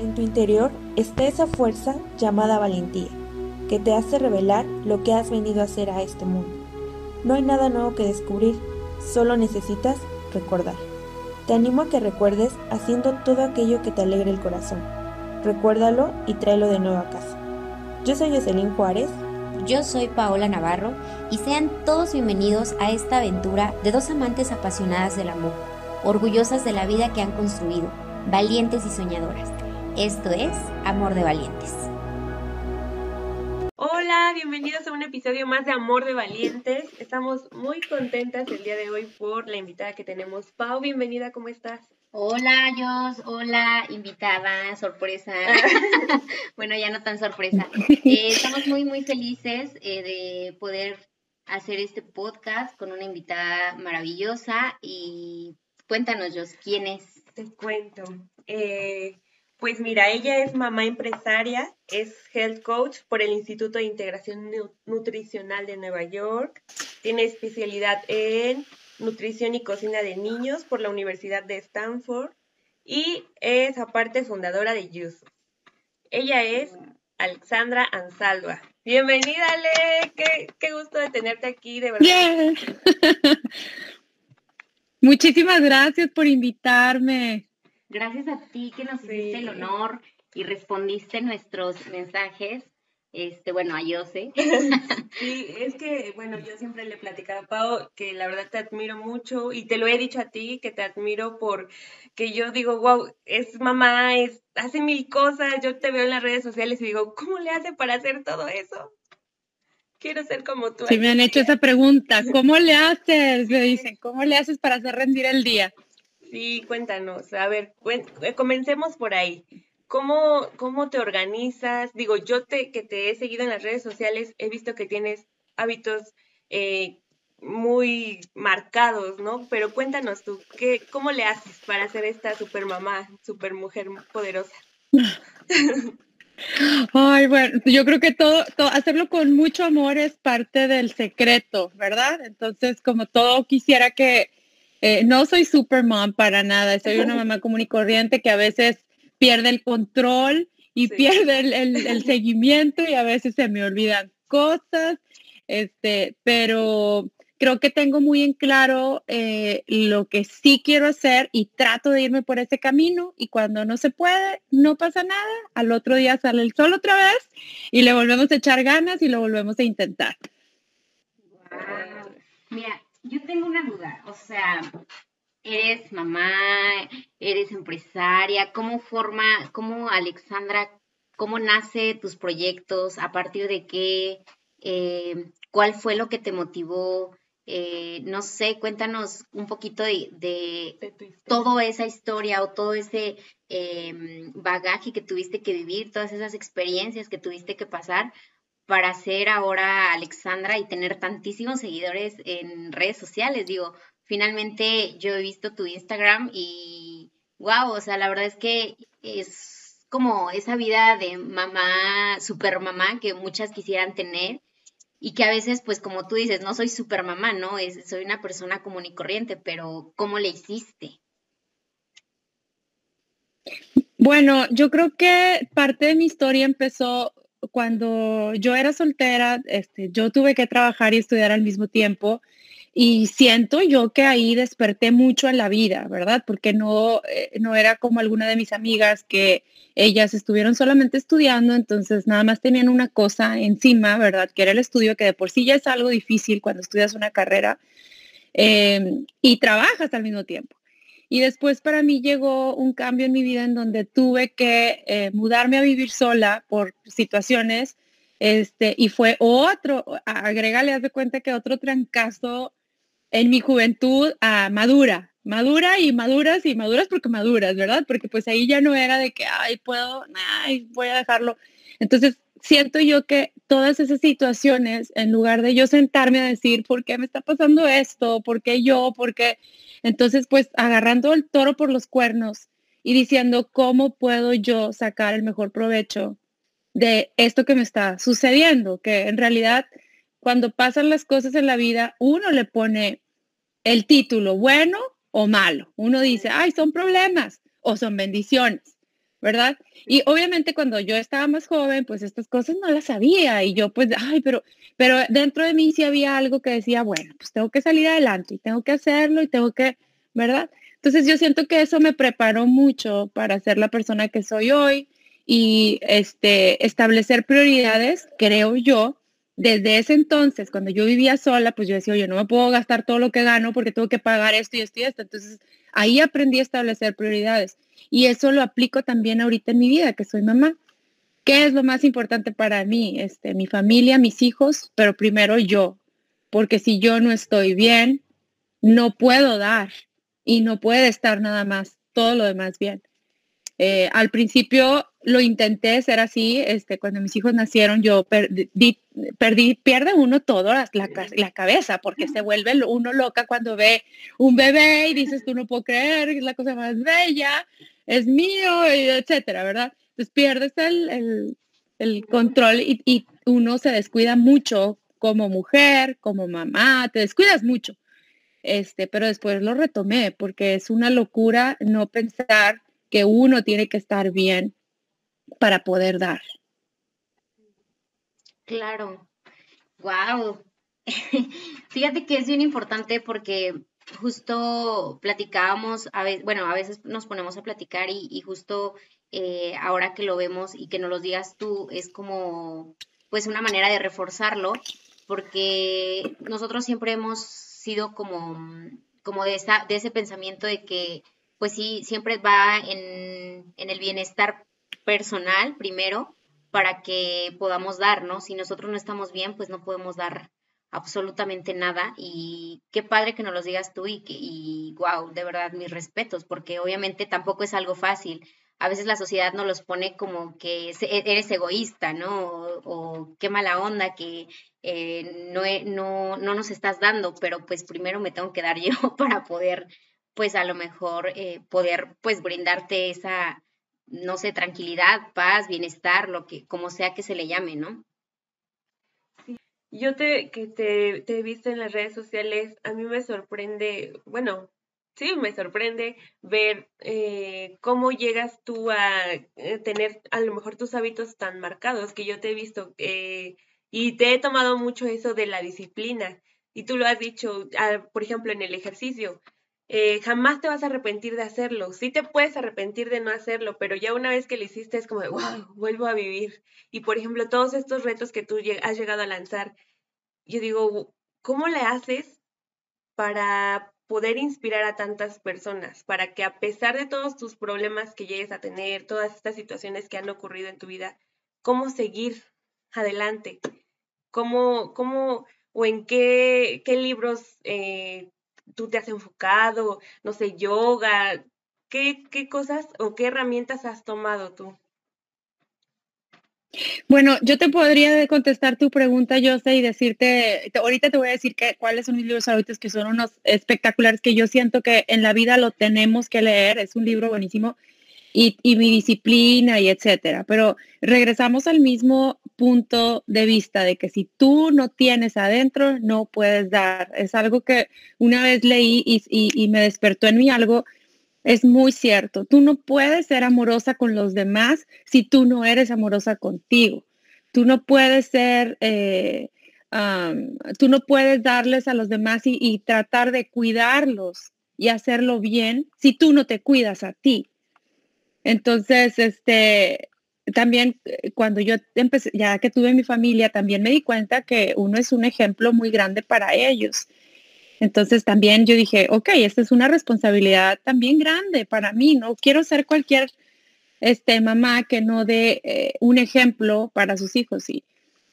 En tu interior está esa fuerza llamada valentía, que te hace revelar lo que has venido a hacer a este mundo. No hay nada nuevo que descubrir, solo necesitas recordar. Te animo a que recuerdes haciendo todo aquello que te alegre el corazón. Recuérdalo y tráelo de nuevo a casa. Yo soy Jocelyn Juárez. Yo soy Paola Navarro y sean todos bienvenidos a esta aventura de dos amantes apasionadas del amor, orgullosas de la vida que han construido, valientes y soñadoras. Esto es Amor de Valientes. Hola, bienvenidos a un episodio más de Amor de Valientes. Estamos muy contentas el día de hoy por la invitada que tenemos. Pau, bienvenida, ¿cómo estás? Hola, Jos, hola, invitada, sorpresa. bueno, ya no tan sorpresa. Eh, estamos muy, muy felices eh, de poder hacer este podcast con una invitada maravillosa y cuéntanos, Jos, ¿quién es? Te cuento. Eh, pues mira, ella es mamá empresaria, es health coach por el Instituto de Integración Nutricional de Nueva York, tiene especialidad en nutrición y cocina de niños por la Universidad de Stanford y es aparte fundadora de Yuso. Ella es Alexandra Ansalva. Bienvenida, Ale. Qué, gusto de tenerte aquí, de verdad. Muchísimas gracias por invitarme. Gracias a ti que nos hiciste el honor y respondiste nuestros mensajes. Este, bueno, a Yose. Sí, es que, bueno, yo siempre le he platicado a Pau que la verdad te admiro mucho y te lo he dicho a ti, que te admiro por que yo digo, wow, es mamá, es, hace mil cosas, yo te veo en las redes sociales y digo, ¿cómo le hace para hacer todo eso? Quiero ser como tú. Sí, me han hecho esa pregunta, ¿cómo le haces? Me dicen, ¿cómo le haces para hacer rendir el día? Sí, cuéntanos. A ver, eh, comencemos por ahí. ¿Cómo, ¿Cómo te organizas? Digo, yo te, que te he seguido en las redes sociales, he visto que tienes hábitos eh, muy marcados, ¿no? Pero cuéntanos tú, ¿qué, ¿cómo le haces para ser esta super mamá, super mujer poderosa? Ay, bueno, yo creo que todo, todo, hacerlo con mucho amor es parte del secreto, ¿verdad? Entonces, como todo quisiera que, eh, no soy super mom para nada, soy una mamá común y corriente que a veces pierde el control y pierde el, seguimiento y a veces se me olvidan cosas, este, pero creo que tengo muy en claro eh, lo que sí quiero hacer y trato de irme por ese camino y cuando no se puede, no pasa nada, al otro día sale el sol otra vez y le volvemos a echar ganas y lo volvemos a intentar. Yo tengo una duda, o sea, eres mamá, eres empresaria, ¿cómo forma, cómo Alexandra, cómo nace tus proyectos, a partir de qué, eh, cuál fue lo que te motivó? Eh, no sé, cuéntanos un poquito de, de, toda esa historia o todo ese em, bagaje que tuviste que vivir, todas esas experiencias que tuviste que pasar para ser ahora Alexandra y tener tantísimos seguidores en redes sociales. Digo, finalmente yo he visto tu Instagram y wow, o sea, la verdad es que es como esa vida de mamá, super mamá que muchas quisieran tener y que a veces, pues como tú dices, no soy super mamá, ¿no? Soy una persona común y corriente, pero ¿cómo le hiciste? Bueno, yo creo que parte de mi historia empezó cuando yo era soltera, este, yo tuve que trabajar y estudiar al mismo tiempo y siento yo que ahí desperté mucho en la vida, ¿verdad? Porque no, eh, no era como alguna de mis amigas que ellas estuvieron solamente estudiando, entonces nada más tenían una cosa encima, ¿verdad? Que era el estudio, que de por sí ya es algo difícil cuando estudias una carrera em, y trabajas al mismo tiempo. Y después para mí llegó un cambio en mi vida en donde tuve que eh, mudarme a vivir sola por situaciones, este, y fue otro, agrégale, haz de cuenta que otro trancazo en mi juventud a madura, madura y maduras y maduras porque maduras, ¿verdad? Porque pues ahí ya no era de que, ay, puedo, ay, voy a dejarlo. Entonces, siento yo que todas esas situaciones, en lugar de yo sentarme a decir, ¿por qué me está pasando esto? ¿Por qué yo? ¿Por qué? Entonces, pues agarrando el toro por los cuernos y diciendo, ¿cómo puedo yo sacar el mejor provecho de esto que me está sucediendo? Que en realidad, cuando pasan las cosas en la vida, uno le pone el título bueno o malo. Uno dice, ay, son problemas o son bendiciones. ¿Verdad? Y obviamente cuando yo estaba más joven, pues estas cosas no las sabía y yo pues, ay, pero, pero dentro de mí sí había algo que decía, bueno, pues tengo que salir adelante y tengo que hacerlo y tengo que, ¿verdad? Entonces yo siento que eso me preparó mucho para ser la persona que soy hoy y este, establecer prioridades, creo yo, desde ese entonces, cuando yo vivía sola, pues yo decía, oye, no me puedo gastar todo lo que gano porque tengo que pagar esto y esto y esto. Entonces ahí aprendí a establecer prioridades. Y eso lo aplico también ahorita en mi vida, que soy mamá. ¿Qué es lo más importante para mí? Este, mi familia, mis hijos, pero primero yo. Porque si yo no estoy bien, no puedo dar y no puede estar nada más, todo lo demás bien. Eh, al principio lo intenté ser así, este, cuando mis hijos nacieron yo perdí, perdí pierde uno todo la, la, cabeza porque se vuelve uno loca cuando ve un bebé y dices tú no puedo creer, es la cosa más bella, es mío, etcétera, ¿verdad? Entonces pierdes el, el, control y, y uno se descuida mucho como mujer, como mamá, te descuidas mucho. Este, pero después lo retomé porque es una locura no pensar que uno tiene que estar bien para poder dar. Claro. Wow. Fíjate que es bien importante porque justo platicábamos, a veces, bueno, a veces nos ponemos a platicar y, justo eh, ahora que lo vemos y que nos lo digas tú, es como pues una manera de reforzarlo, porque nosotros siempre hemos sido como, como de, esa, de ese pensamiento de que pues sí, siempre va en, en el bienestar personal primero para que podamos dar, ¿no? Si nosotros no estamos bien, pues no podemos dar absolutamente nada y qué padre que nos lo digas tú y y wow, de verdad mis respetos, porque obviamente tampoco es algo fácil. A veces la sociedad nos los pone como que e, eres egoísta, ¿no? O, qué mala onda que eh, no, no, no nos estás dando, pero pues primero me tengo que dar yo para poder, pues a lo mejor eh, poder pues brindarte esa, no sé, tranquilidad, paz, bienestar, lo que, como sea que se le llame, ¿no? Yo te, que te, te he visto en las redes sociales, a mí me sorprende, bueno, sí, me sorprende ver eh, cómo llegas tú a eh, tener a lo mejor tus hábitos tan marcados que yo te he visto eh, y te he tomado mucho eso de la disciplina. Y tú lo has dicho, ah, por ejemplo, en el ejercicio. Eh, jamás te vas a arrepentir de hacerlo. Sí te puedes arrepentir de no hacerlo, pero ya una vez que lo hiciste es como, wow, vuelvo a vivir. Y por ejemplo, todos estos retos que tú has llegado a lanzar, yo digo, ¿cómo le haces para poder inspirar a tantas personas? Para que a pesar de todos tus problemas que llegues a tener, todas estas situaciones que han ocurrido en tu vida, ¿cómo seguir adelante? ¿Cómo, cómo o en qué, qué libros eh, tú te has enfocado, no sé, yoga, ¿qué, qué cosas o qué herramientas has tomado tú? Bueno, yo te podría contestar tu pregunta, sé y decirte, ahorita te voy a decir que, cuáles son mis libros favoritos, que son unos espectaculares que yo siento que en la vida lo tenemos que leer. Es un libro buenísimo y, mi disciplina y etcétera. Pero regresamos al mismo punto de vista de que si tú no tienes adentro, no puedes dar. Es algo que una vez leí y, me despertó en mí algo. Es muy cierto. Tú no puedes ser amorosa con los demás si tú no eres amorosa contigo. Tú no puedes ser, eh, tú no puedes darles a los demás y tratar de cuidarlos y hacerlo bien si tú no te cuidas a ti. Entonces, este, también eh, cuando yo empecé, ya que tuve mi familia, también me di cuenta que uno es un ejemplo muy grande para ellos. Entonces también yo dije, ok, esta es una responsabilidad también grande para mí, no quiero ser cualquier este, mamá que no dé eh, un ejemplo para sus hijos. Y,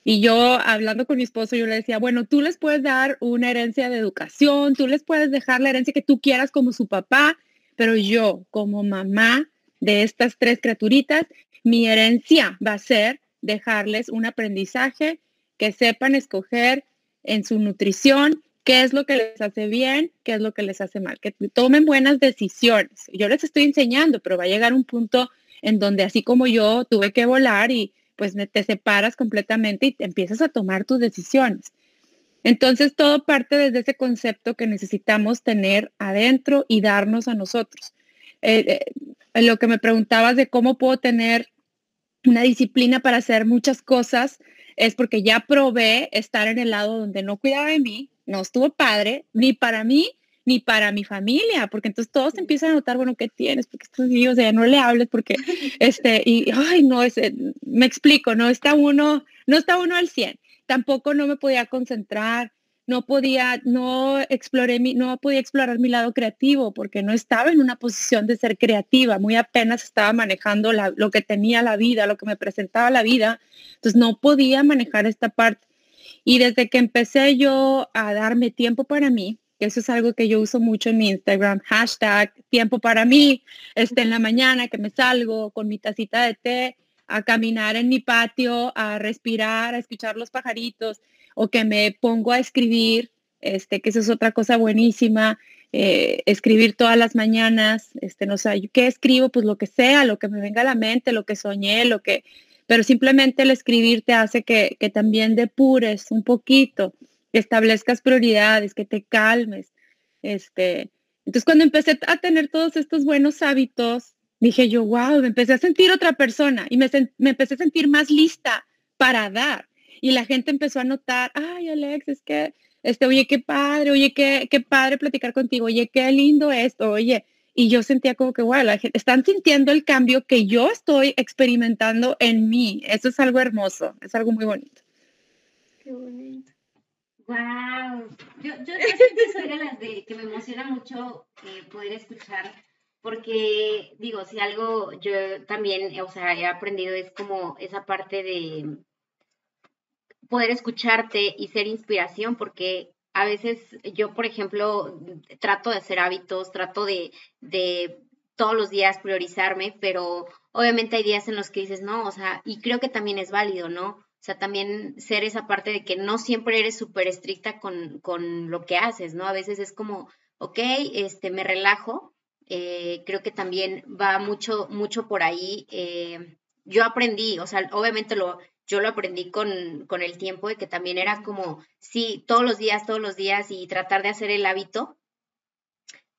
y yo hablando con mi esposo, yo le decía, bueno, tú les puedes dar una herencia de educación, tú les puedes dejar la herencia que tú quieras como su papá, pero yo como mamá de estas tres criaturitas, mi herencia va a ser dejarles un aprendizaje que sepan escoger en su nutrición qué es lo que les hace bien, qué es lo que les hace mal, que tomen buenas decisiones. Yo les estoy enseñando, pero va a llegar un punto en donde así como yo tuve que volar y pues te separas completamente y te empiezas a tomar tus decisiones. Entonces todo parte desde ese concepto que necesitamos tener adentro y darnos a nosotros. Eh, eh, lo que me preguntabas de cómo puedo tener una disciplina para hacer muchas cosas, es porque ya probé estar en el lado donde no cuidaba de mí, no estuvo padre, ni para mí, ni para mi familia, porque entonces todos empiezan a notar, bueno, ¿qué tienes? Porque estos niños, o sea, no le hables porque, este, y, ay, no, es, me explico, no está uno, no está uno al 100. Tampoco no me podía concentrar, no podía, no exploré mi, no podía explorar mi lado creativo porque no estaba en una posición de ser creativa, muy apenas estaba manejando lo que tenía la vida, lo que me presentaba la vida, entonces no podía manejar esta parte. Y desde que empecé yo a darme tiempo para mí, eso es algo que yo uso mucho en mi Instagram, hashtag tiempo para mí, este, en la mañana que me salgo con mi tacita de té, a caminar en mi patio, a respirar, a escuchar los pajaritos, o que me pongo a escribir, este, que eso es otra cosa buenísima, eh, escribir todas las mañanas, este, no sé, ¿qué escribo? Pues lo que sea, lo que me venga a la mente, lo que soñé, lo que, pero simplemente el escribir te hace que, que también depures un poquito establezcas prioridades, que te calmes. Este, entonces cuando empecé a tener todos estos buenos hábitos, dije yo, wow, me empecé a sentir otra persona y me, me empecé a sentir más lista para dar. Y la gente empezó a notar, ay, Alex, es que, este, oye, qué padre, oye, qué, qué padre platicar contigo, oye, qué lindo esto, oye. Y yo sentía como que, wow, la gente, están sintiendo el cambio que yo estoy experimentando en mí. Eso es algo hermoso, es algo muy bonito. Qué bonito. Wow, yo, yo, siempre soy de las de que me emociona mucho eh, poder escuchar, porque digo, si algo yo también, o sea, he aprendido es como esa parte de poder escucharte y ser inspiración, porque a veces yo, por ejemplo, trato de hacer hábitos, trato de, de todos los días priorizarme, pero obviamente hay días en los que dices, no, o sea, y creo que también es válido, ¿no? O sea, también ser esa parte de que no siempre eres súper estricta con, con, lo que haces, ¿no? A veces es como, ok, este, me relajo. Eh, creo que también va mucho, mucho por ahí. Eh, yo aprendí, o sea, obviamente lo, yo lo aprendí con, con el tiempo de que también era como, sí, todos los días, todos los días y tratar de hacer el hábito,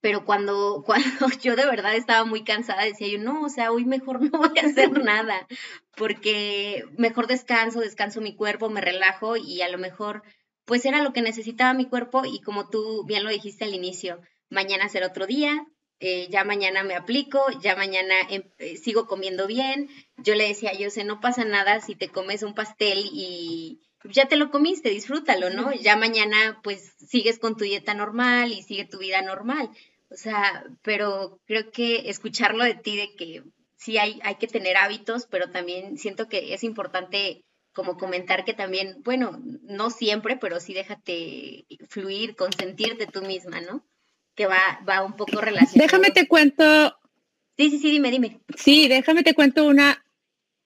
pero cuando, cuando yo de verdad estaba muy cansada, decía yo, no, o sea, hoy mejor no voy a hacer nada, porque mejor descanso, descanso mi cuerpo, me relajo y a lo mejor, pues era lo que necesitaba mi cuerpo y como tú bien lo dijiste al inicio, mañana será otro día, eh, ya mañana me aplico, ya mañana em, eh, sigo comiendo bien. Yo le decía, yo sé, no pasa nada si te comes un pastel y ya te lo comiste, disfrútalo, ¿no? Ya mañana pues sigues con tu dieta normal y sigue tu vida normal. O sea, pero creo que escucharlo de ti de que sí hay, hay que tener hábitos, pero también siento que es importante como comentar que también, bueno, no siempre, pero sí déjate fluir, consentirte tú misma, ¿no? Que va, va un poco relacionado. Déjame te cuento. Sí, sí, sí, dime, dime. Sí, déjame te cuento una,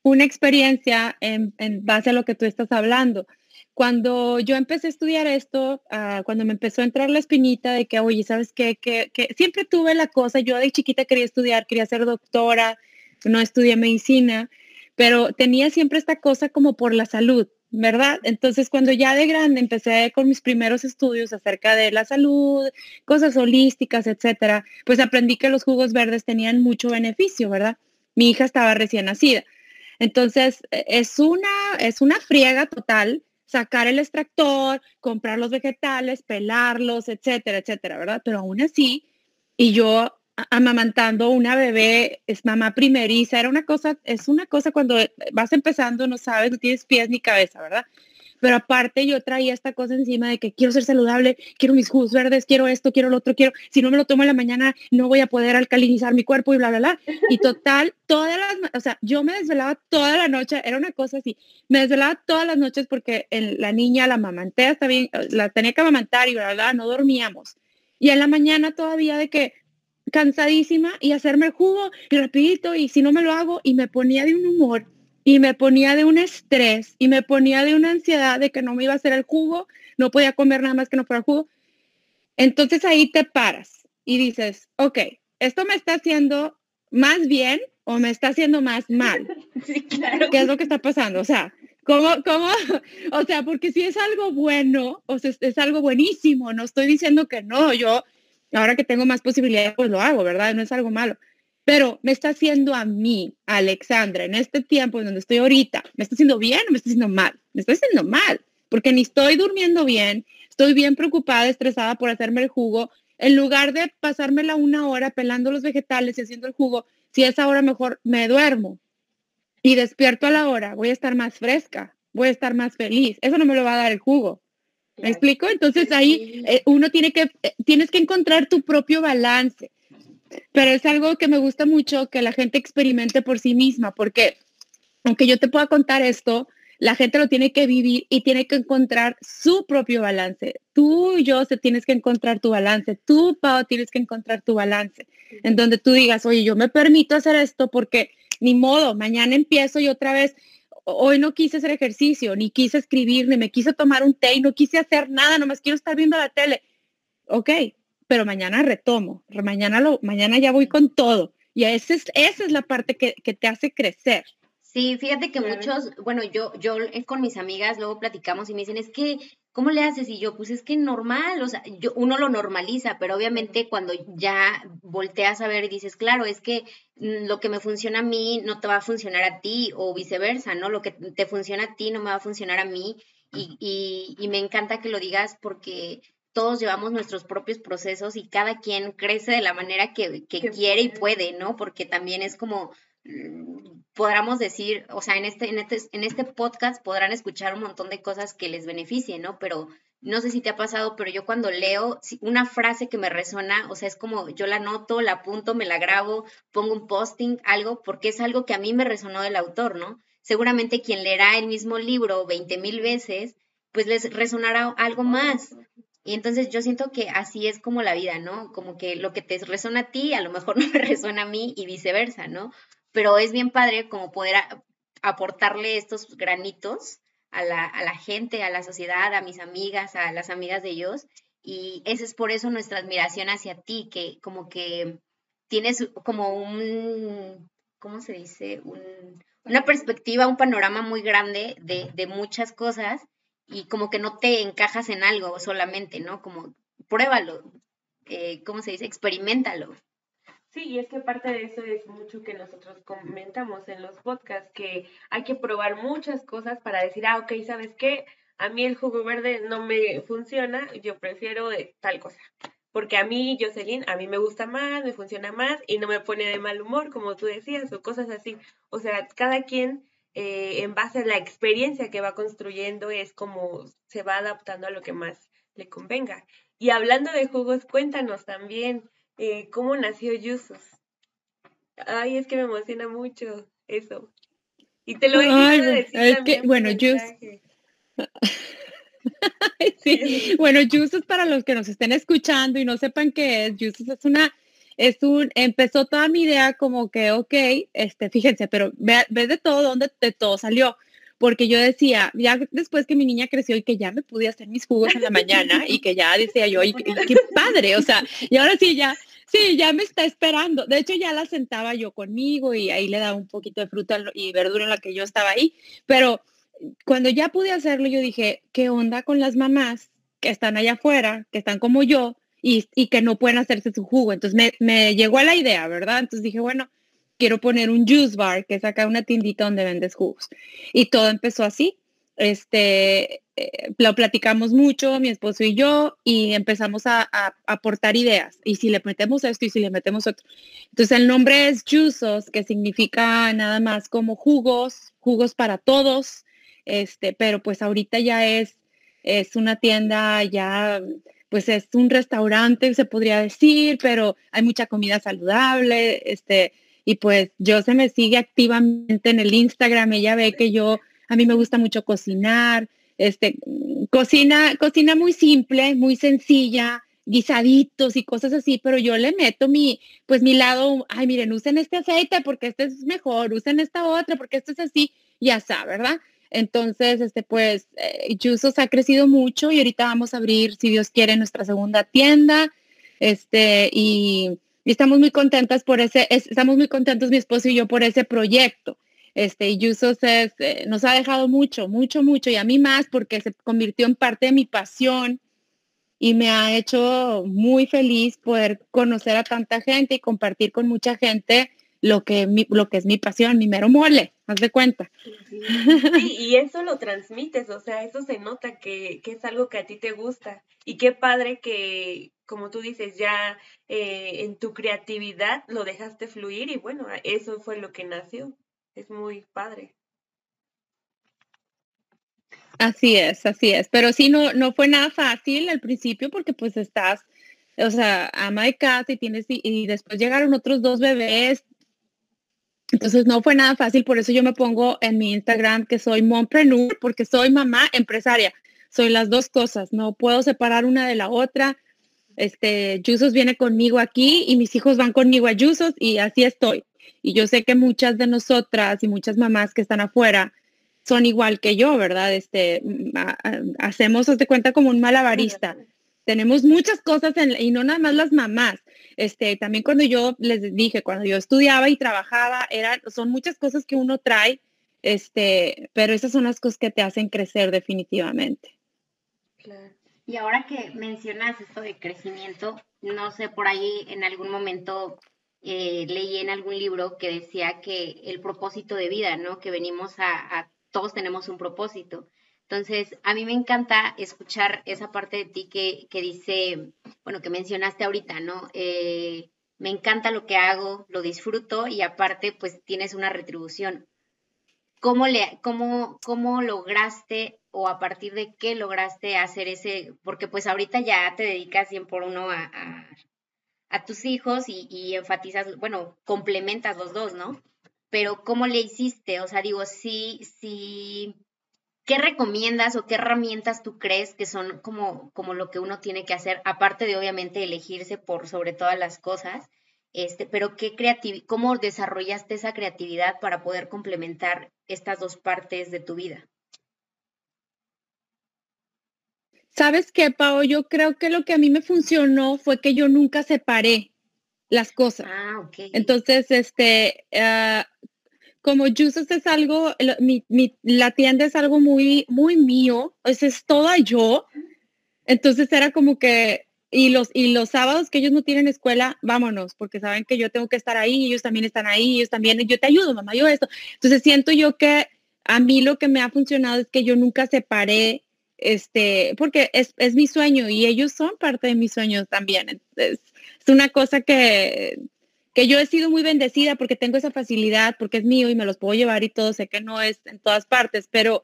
una experiencia en, en base a lo que tú estás hablando. Cuando yo empecé a estudiar esto, ah, cuando me empezó a entrar la espinita de que, oye, ¿sabes qué? Que, que, siempre tuve la cosa, yo de chiquita quería estudiar, quería ser doctora, no estudié medicina, pero tenía siempre esta cosa como por la salud, ¿verdad? Entonces, cuando ya de grande empecé con mis primeros estudios acerca de la salud, cosas holísticas, etcétera, pues aprendí que los jugos verdes tenían mucho beneficio, ¿verdad? Mi hija estaba recién nacida. Entonces, e, es una, es una friega total sacar el extractor, comprar los vegetales, pelarlos, etcétera, etcétera, ¿verdad? Pero aún así, y yo amamantando una bebé, es mamá primeriza, era una cosa, es una cosa cuando vas empezando, no sabes, no tienes pies ni cabeza, ¿verdad? pero aparte yo traía esta cosa encima de que quiero ser saludable, quiero mis jugos verdes, quiero esto, quiero lo otro, quiero, si no me lo tomo en la mañana no voy a poder alcalinizar mi cuerpo y bla, bla, bla. Y total, todas las, o sea, yo me desvelaba toda la noche, era una cosa así, me desvelaba todas las noches porque la niña la mamanté, está bien, la tenía que amamantar y bla, bla, no dormíamos. Y en la mañana todavía de que cansadísima y hacerme el jugo y rapidito y si no me lo hago y me ponía de un humor y me ponía de un estrés y me ponía de una ansiedad de que no me iba a hacer el jugo, no podía comer nada más que no fuera jugo. Entonces ahí te paras y dices, ok, esto me está haciendo más bien o me está haciendo más mal. Sí, claro. ¿Qué es lo que está pasando? O sea, ¿cómo, cómo? O sea, porque si es algo bueno, o sea, es algo buenísimo, no estoy diciendo que no, yo ahora que tengo más posibilidades, pues lo hago, ¿verdad? No es algo malo. pero me está haciendo a mí, Alexandra, en este tiempo en donde estoy ahorita, ¿me está haciendo bien o me está haciendo mal? Me está haciendo mal, porque ni estoy durmiendo bien, estoy bien preocupada, estresada por hacerme el jugo, en lugar de pasármela una hora pelando los vegetales y haciendo el jugo, si es ahora mejor me duermo y despierto a la hora, voy a estar más fresca, voy a estar más feliz. Eso no me lo va a dar el jugo. ¿Me explico? Entonces ahí eh, uno tiene que, eh, tienes que encontrar tu propio balance. Pero es algo que me gusta mucho que la gente experimente por sí misma, porque aunque yo te pueda contar esto, la gente lo tiene que vivir y tiene que encontrar su propio balance. Tú y yo se tienes que encontrar tu balance. Tú, Pau, tienes que encontrar tu balance. En donde tú digas, oye, yo me permito hacer esto porque ni modo, mañana empiezo y otra vez, hoy no quise hacer ejercicio, ni quise escribir, ni me quise tomar un té, y no quise hacer nada, nomás quiero estar viendo la tele. Ok, pero mañana retomo, mañana, lo, mañana ya voy con todo. Y esa es, esa es la parte que, que te hace crecer. Sí, fíjate que muchos, bueno, yo, yo con mis amigas luego platicamos y me dicen, es que, ¿cómo le haces? Y yo, pues es que normal, o sea, yo, uno lo normaliza, pero obviamente cuando ya volteas a ver y dices, claro, es que mm, lo que me funciona a mí no te va a funcionar a ti, o viceversa, ¿no? Lo que te funciona a ti no me va a funcionar a mí. Y, y, y me encanta que lo digas porque todos llevamos nuestros propios procesos y cada quien crece de la manera que, que quiere y puede, ¿no? Porque también es como Podamos decir, o sea, en este, en este, en este podcast podrán escuchar un montón de cosas que les beneficien, ¿no? Pero no sé si te ha pasado, pero yo cuando leo una frase que me resuena, o sea, es como yo la noto, la apunto, me la grabo, pongo un posting, algo, porque es algo que a mí me resonó del autor, ¿no? Seguramente quien leerá el mismo libro 20 mil veces, pues les resonará algo más. Y entonces yo siento que así es como la vida, ¿no? Como que lo que te resuena a ti, a lo mejor no me resuena a mí y viceversa, ¿no? Pero es bien padre como poder aportarle estos granitos a la, a la gente, a la sociedad, a mis amigas, a las amigas de ellos. Y ese es por eso nuestra admiración hacia ti, que como que tienes como un, ¿cómo se dice? Un, una perspectiva, un panorama muy grande de, de, muchas cosas y como que no te encajas en algo solamente, ¿no? Como pruébalo, eh, ¿cómo se dice? Experimentalo. Sí, y es que parte de eso es mucho que nosotros comentamos en los podcasts, que hay que probar muchas cosas para decir, ah, ok, ¿sabes qué? A mí el jugo verde no me funciona, yo prefiero tal cosa. Porque a mí, Jocelyn, a mí me gusta más, me funciona más y no me pone de mal humor, como tú decías, o cosas así. O sea, cada quien, eh, en base a la experiencia que va construyendo, es como se va adaptando a lo que más le convenga. Y hablando de jugos, cuéntanos también, eh, cómo nació Yusos. Ay, es que me emociona mucho eso. Y te lo he a decir es que, bueno, Yus. sí. Bueno, Yusos para los que nos estén escuchando y no sepan qué es, Yusos es una, es un, empezó toda mi idea como que, ok, este, fíjense, pero ve, de todo, donde de todo salió porque yo decía, ya después que mi niña creció y que ya me pude hacer mis jugos en la mañana y que ya decía yo, qué, qué padre, o sea, y ahora sí ya, Sí, ya me está esperando. De hecho, ya la sentaba yo conmigo y ahí le daba un poquito de fruta y verdura en la que yo estaba ahí. Pero cuando ya pude hacerlo, yo dije, ¿qué onda con las mamás que están allá afuera, que están como yo y, que no pueden hacerse su jugo? Entonces me, me, llegó a la idea, ¿verdad? Entonces dije, bueno, quiero poner un juice bar, que es acá una tiendita donde vendes jugos. Y todo empezó así. Este, eh, lo platicamos mucho, mi esposo y yo, y empezamos a, aportar ideas. Y si le metemos esto y si le metemos otro. Entonces el nombre es Jusos, que significa nada más como jugos, jugos para todos. Este, pero pues ahorita ya es, es una tienda, ya pues es un restaurante, se podría decir, pero hay mucha comida saludable, este, y pues yo se me sigue activamente en el Instagram, ella ve que yo, a mí me gusta mucho cocinar, este, cocina, cocina muy simple, muy sencilla, guisaditos y cosas así, pero yo le meto mi, pues mi lado, ay, miren, usen este aceite porque este es mejor, usen esta otra porque esto es así, ya está, ¿verdad? Entonces, este, pues, eh, ha crecido mucho y ahorita vamos a abrir, si Dios quiere, nuestra segunda tienda, este, y, estamos muy contentas por ese, estamos muy contentos mi esposo y yo por ese proyecto. Este, y Yusos eh, nos ha dejado mucho, mucho, mucho, y a mí más porque se convirtió en parte de mi pasión. y me ha hecho muy feliz poder conocer a tanta gente y compartir con mucha gente lo que, lo que es mi pasión, mi mero mole, haz de cuenta. Sí, y eso lo transmites, o sea, eso se nota que, que, es algo que a ti te gusta. Y qué padre que, como tú dices, ya eh, en tu creatividad lo dejaste fluir y bueno, eso fue lo que nació. Es muy padre. Así es, así es. Pero sí, no, no fue nada fácil al principio porque pues estás, o sea, ama de casa y tienes, y, después llegaron otros dos bebés. Entonces no fue nada fácil, por eso yo me pongo en mi Instagram que soy mompreneur, porque soy mamá empresaria. Soy las dos cosas, no puedo separar una de la otra. Este, Yusos viene conmigo aquí y mis hijos van conmigo a Yusos y así estoy. Y yo sé que muchas de nosotras y muchas mamás que están afuera, son igual que yo, ¿verdad? Este, mm, hacemos, de cuenta, como un malabarista. Tenemos muchas cosas y no nada más las mamás. Este, también cuando yo les dije, cuando yo estudiaba y trabajaba, eran, son muchas cosas que uno trae, este, pero esas son las cosas que te hacen crecer definitivamente. Y ahora que mencionas esto de crecimiento, no sé, por ahí en algún momento eh, leí en algún libro que decía que el propósito de vida, ¿no? Que venimos a todos tenemos un propósito. Entonces, a mí me encanta escuchar esa parte de ti que, dice, bueno, que mencionaste ahorita, ¿no? Eh, me encanta lo que hago, lo disfruto y aparte, pues tienes una retribución. ¿Cómo, le, cómo, cómo lograste o a partir de qué lograste hacer ese? Porque pues ahorita ya te dedicas 100 por uno a, a, tus hijos y, y enfatizas, bueno, complementas los dos, ¿no? pero ¿cómo le hiciste? O sea, digo, sí, sí, ¿qué recomiendas o qué herramientas tú crees que son como, como lo que uno tiene que hacer, aparte de obviamente elegirse por sobre todas las cosas? Este, pero qué cómo desarrollaste esa creatividad para poder complementar estas dos partes de tu vida. ¿Sabes qué, Pau? Yo creo que lo que a mí me funcionó fue que yo nunca separé las cosas. Ah, ok. Entonces, este, uh, como Juices es algo, mi, mi, la tienda es algo muy, muy mío, pues es toda yo. Entonces era como que, y los, y los sábados que ellos no tienen escuela, vámonos, porque saben que yo tengo que estar ahí, ellos también están ahí, ellos también, yo te ayudo, mamá, yo esto. Entonces siento yo que a mí lo que me ha funcionado es que yo nunca separé, este, porque es, es mi sueño y ellos son parte de mis sueños también. Entonces, es una cosa que, que yo he sido muy bendecida porque tengo esa facilidad, porque es mío y me los puedo llevar y todo, sé que no es en todas partes, pero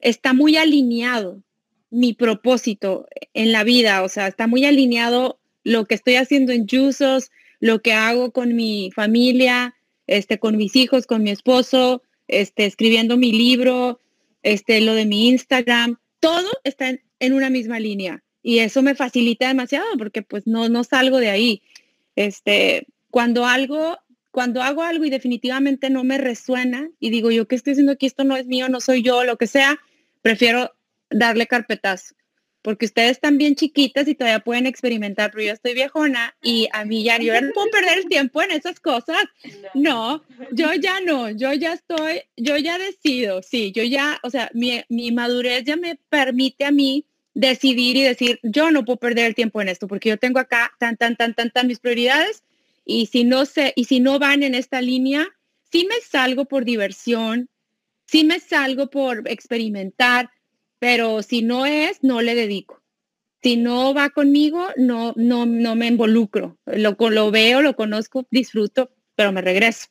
está muy alineado mi propósito en la vida, o sea, está muy alineado lo que estoy haciendo en Yusos, lo que hago con mi familia, este, con mis hijos, con mi esposo, este, escribiendo mi libro, este, lo de mi Instagram, todo está en, en una misma línea y eso me facilita demasiado porque pues no, no salgo de ahí. Este, cuando algo, cuando hago algo y definitivamente no me resuena y digo yo, ¿qué estoy haciendo aquí? Esto no es mío, no soy yo, lo que sea, prefiero darle carpetazo. Porque ustedes están bien chiquitas y todavía pueden experimentar, pero yo estoy viejona y a mí ya yo no puedo perder el tiempo en esas cosas. No, yo ya no, yo ya estoy, yo ya decido, sí, yo ya, o sea, mi, mi madurez ya me permite a mí decidir y decir, yo no puedo perder el tiempo en esto porque yo tengo acá tan, tan, tan, tan, tan mis prioridades y si no sé, y si no van en esta línea, sí me salgo por diversión, sí me salgo por experimentar, pero si no es, no le dedico. Si no va conmigo, no, no, no me involucro. Lo, lo veo, lo conozco, disfruto, pero me regreso.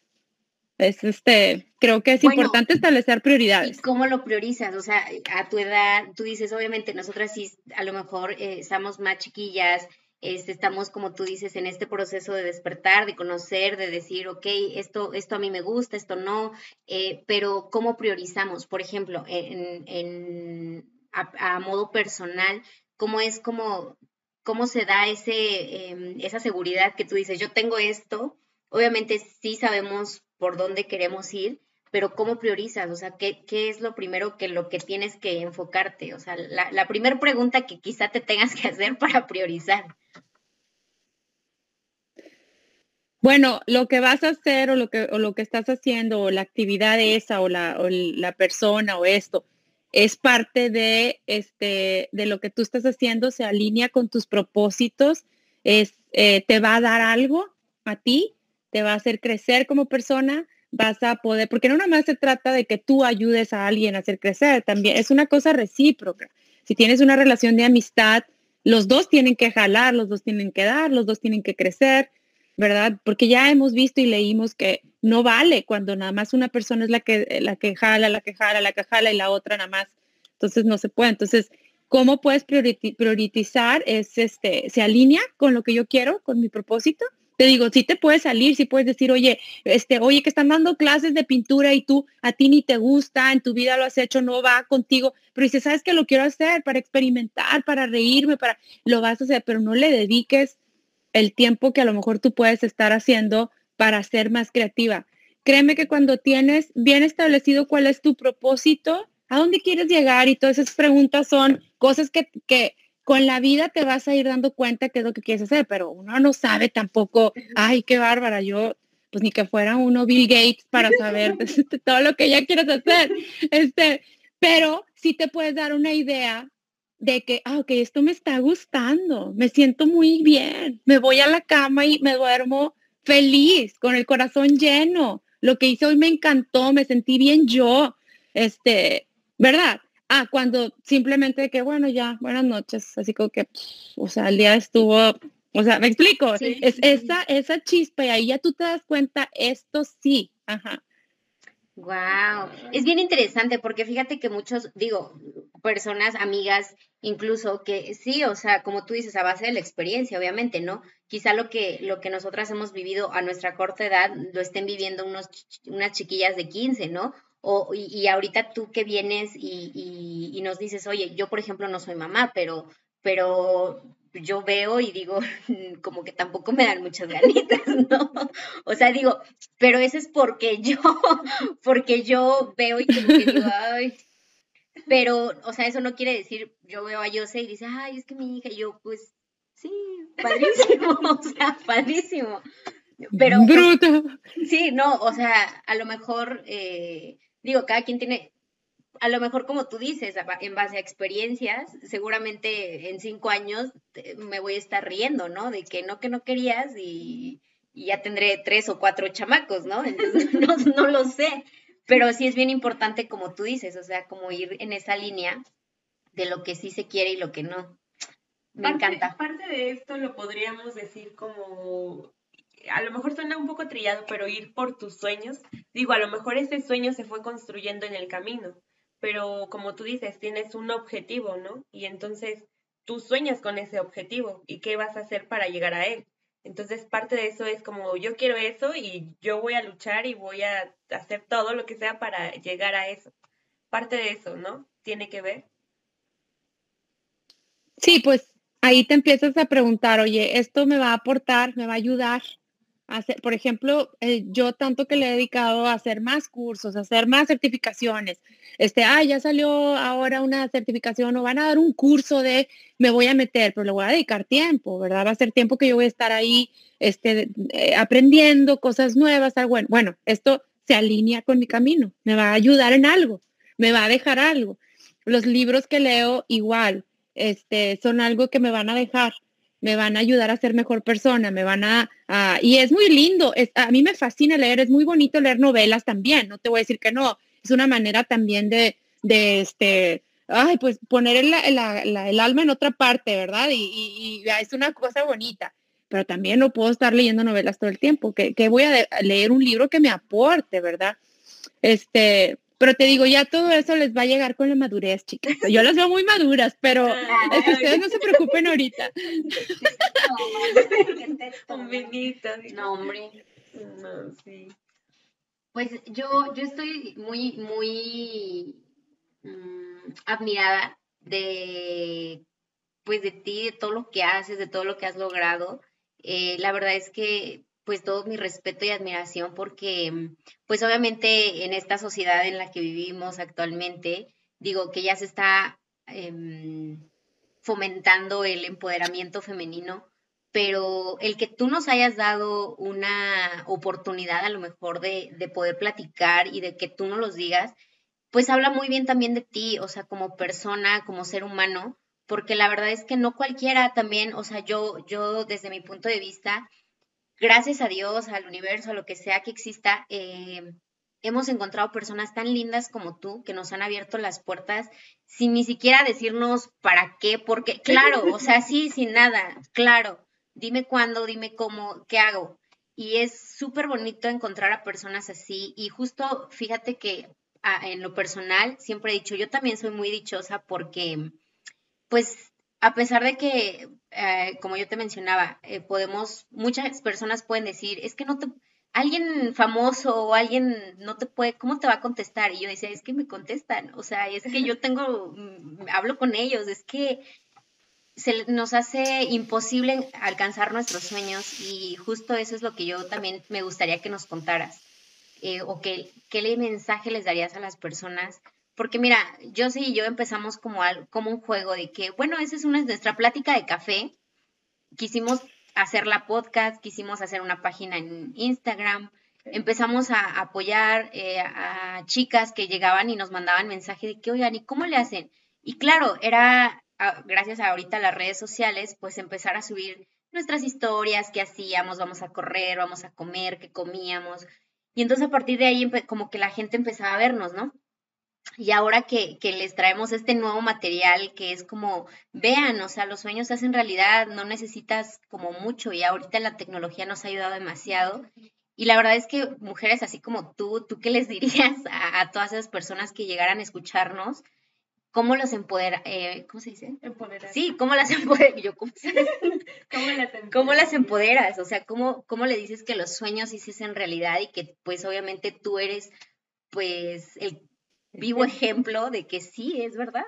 Es este, creo que es importante establecer prioridades. ¿Cómo lo priorizas? O sea, a tu edad, tú dices, obviamente, nosotras sí, a lo mejor eh, estamos más chiquillas, este, estamos, como tú dices, en este proceso de despertar, de conocer, de decir, ok, esto, esto a mí me gusta, esto no, eh, pero ¿cómo priorizamos? Por ejemplo, en, a, modo personal, ¿cómo es como, cómo se da ese, em, esa seguridad que tú dices, yo tengo esto? Obviamente sí sabemos por dónde queremos ir, pero ¿cómo priorizas? O sea, ¿qué, qué es lo primero que lo que tienes que enfocarte? O sea, la, la primera pregunta que quizá te tengas que hacer para priorizar. Bueno, lo que vas a hacer o lo que, o lo que estás haciendo o la actividad esa o la, o la persona o esto, es parte de, este, de lo que tú estás haciendo, se alinea con tus propósitos, es, eh, te va a dar algo a ti, te va a hacer crecer como persona, vas a poder, porque no nada más se trata de que tú ayudes a alguien a hacer crecer, también es una cosa recíproca. Si tienes una relación de amistad, los dos tienen que jalar, los dos tienen que dar, los dos tienen que crecer, ¿verdad? Porque ya hemos visto y leímos que no vale cuando nada más una persona es la que, la que jala, la que jala, la que jala y la otra nada más. Entonces no se puede. Entonces, ¿cómo puedes priorizar? Es este, se alinea con lo que yo quiero, con mi propósito. Te digo, sí te puedes salir, sí puedes decir, oye, este, oye, que están dando clases de pintura y tú a ti ni te gusta, en tu vida lo has hecho, no va contigo, pero dices, sabes que lo quiero hacer para experimentar, para reírme, para, lo vas a hacer, pero no le dediques el tiempo que a lo mejor tú puedes estar haciendo para ser más creativa. Créeme que cuando tienes bien establecido cuál es tu propósito, a dónde quieres llegar y todas esas preguntas son cosas que, que con la vida te vas a ir dando cuenta qué es lo que quieres hacer, pero uno no sabe tampoco, ay, qué bárbara, yo pues ni que fuera uno Bill Gates para saber todo lo que ya quieres hacer. Este, pero sí te puedes dar una idea de que, ah, ok, esto me está gustando, me siento muy bien, me voy a la cama y me duermo feliz, con el corazón lleno. Lo que hice hoy me encantó, me sentí bien yo, este, ¿verdad? Ah, cuando simplemente que, bueno, ya, buenas noches, así como que, o sea, el día estuvo, o sea, me explico, es esa, esa chispa y ahí ya tú te das cuenta, esto sí, ajá, Wow, es bien interesante porque fíjate que muchos, digo, personas, amigas, incluso que sí, o sea, como tú dices, a base de la experiencia, obviamente, ¿no? Quizá lo que, lo que nosotras hemos vivido a nuestra corta edad lo estén viviendo unos, unas chiquillas de 15, ¿no? O, y, ahorita tú que vienes y, y, y, nos dices, oye, yo por ejemplo no soy mamá, pero, pero yo veo y digo, como que tampoco me dan muchas ganitas, ¿no? O sea, digo, pero eso es porque yo, porque yo veo y como que digo, ay, pero, o sea, eso no quiere decir, yo veo a Jose y dice, ay, es que mi hija, y yo, pues, sí, padrísimo, o sea, padrísimo. Pero, Bruto. sí, no, o sea, a lo mejor, eh, digo, cada quien tiene, a lo mejor como tú dices, en base a experiencias, seguramente en cinco años me voy a estar riendo, ¿no? De que no, que no querías y, ya tendré tres o cuatro chamacos, ¿no? Entonces, no, lo sé, pero sí es bien importante como tú dices, o sea, como ir en esa línea de lo que sí se quiere y lo que no. Me encanta. Parte de esto lo podríamos decir como a lo mejor suena un poco trillado, pero ir por tus sueños. Digo, a lo mejor ese sueño se fue construyendo en el camino pero como tú dices, tienes un objetivo, ¿no? Y entonces tú sueñas con ese objetivo y qué vas a hacer para llegar a él. Entonces parte de eso es como yo quiero eso y yo voy a luchar y voy a hacer todo lo que sea para llegar a eso. Parte de eso, ¿no? Tiene que ver. Sí, pues ahí te empiezas a preguntar, oye, esto me va a aportar, me va a ayudar hacer, por ejemplo, eh, yo tanto que le he dedicado a hacer más cursos, a hacer más certificaciones. Este, ah, ya salió ahora una certificación o van a dar un curso de, me voy a meter, pero le voy a dedicar tiempo, ¿verdad? Va a ser tiempo que yo voy a estar ahí este, eh, aprendiendo cosas nuevas. Bueno, bueno, esto se alinea con mi camino, me va a ayudar en algo, me va a dejar algo. Los libros que leo igual, este, son algo que me van a dejar me van a ayudar a ser mejor persona, me van a, y es muy lindo, a mí me fascina leer, es muy bonito leer novelas también, no te voy a decir que no, es una manera también de, de este, ay, pues poner el, el alma en otra parte, ¿verdad? Y, es una cosa bonita, pero también no puedo estar leyendo novelas todo el tiempo, que, que voy a leer un libro que me aporte, ¿verdad? Este, pero te digo, ya todo eso les va a llegar con la madurez, chicas. Yo las veo muy maduras, pero ustedes no se preocupen ahorita. No, hombre. No, sí. Pues yo, yo estoy muy, muy mm, admirada de pues de ti, de todo lo que haces, de todo lo que has logrado. Eh, la verdad es que pues todo mi respeto y admiración porque mm, pues obviamente en esta sociedad en la que vivimos actualmente, digo que ya se está em, fomentando el empoderamiento femenino, pero el que tú nos hayas dado una oportunidad a lo mejor de, de poder platicar y de que tú nos los digas, pues habla muy bien también de ti, o sea, como persona, como ser humano, porque la verdad es que no cualquiera también, o sea, yo, yo desde mi punto de vista, gracias a Dios, al universo, a lo que sea que exista, eh, hemos encontrado personas tan lindas como tú que nos han abierto las puertas sin ni siquiera decirnos para qué, porque, claro, o sea, sí, sin nada, claro, dime cuándo, dime cómo, qué hago. Y es súper bonito encontrar a personas así. Y justo, fíjate que en lo personal, siempre he dicho, yo también soy muy dichosa porque, pues, a pesar de que, eh, como yo te mencionaba, eh, podemos, muchas personas pueden decir, es que no te, alguien famoso o alguien no te puede, ¿cómo te va a contestar? Y yo decía, es que me contestan, o sea, es que yo tengo, mm, hablo con ellos, es que se nos hace imposible alcanzar nuestros sueños y justo eso es lo que yo también me gustaría que nos contaras. Eh, o que, qué mensaje les darías a las personas. Porque mira, yo y yo empezamos como, como un juego de que, bueno, esa es una, nuestra plática de café. Quisimos hacer la podcast, quisimos hacer una página en Instagram, empezamos a apoyar eh, a chicas que llegaban y nos mandaban mensaje de que, oigan, ¿y cómo le hacen? Y claro, era gracias a ahorita las redes sociales, pues empezar a subir nuestras historias, qué hacíamos, vamos a correr, vamos a comer, qué comíamos. Y entonces a partir de ahí como que la gente empezaba a vernos, ¿no? Y ahora que, que, les traemos este nuevo material que es como, vean, o sea, los sueños se hacen realidad, no necesitas como mucho y ahorita la tecnología nos ha ayudado demasiado. Y la verdad es que mujeres así como tú, ¿tú qué les dirías a, todas esas personas que llegaran a escucharnos? ¿Cómo los empodera, eh, ¿cómo se dice? Empoderar. Sí, ¿cómo las empoderas? Yo, ¿cómo, las empoderas? ¿Cómo las empoderas? O sea, ¿cómo, ¿cómo le dices que los sueños sí se hacen realidad y que pues obviamente tú eres pues el vivo ejemplo de que sí, es verdad.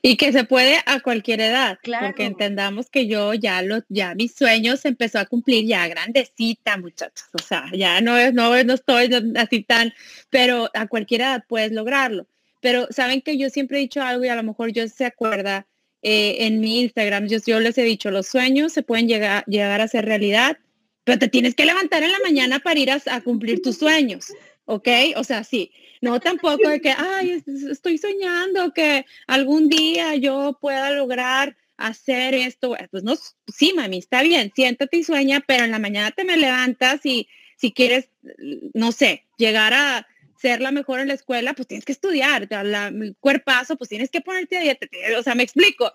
Y que se puede a cualquier edad, claro. porque entendamos que yo ya los, ya mis sueños se empezó a cumplir ya grandecita, muchachos. O sea, ya no es, no, no estoy así tan, pero a cualquier edad puedes lograrlo. Pero saben que yo siempre he dicho algo y a lo mejor yo se acuerda eh, en mi Instagram, yo, yo, les he dicho, los sueños se pueden llegar, llegar a ser realidad, pero te tienes que levantar en la mañana para ir a, a cumplir tus sueños. ¿Ok? O sea, sí, no tampoco de que, ay, estoy soñando que algún día yo pueda lograr hacer esto. Pues no, sí, mami, está bien, siéntate y sueña, pero en la mañana te me levantas y si quieres, no sé, llegar a ser la mejor en la escuela, pues tienes que estudiar, el cuerpazo, pues tienes que ponerte a dieta, o sea, me explico.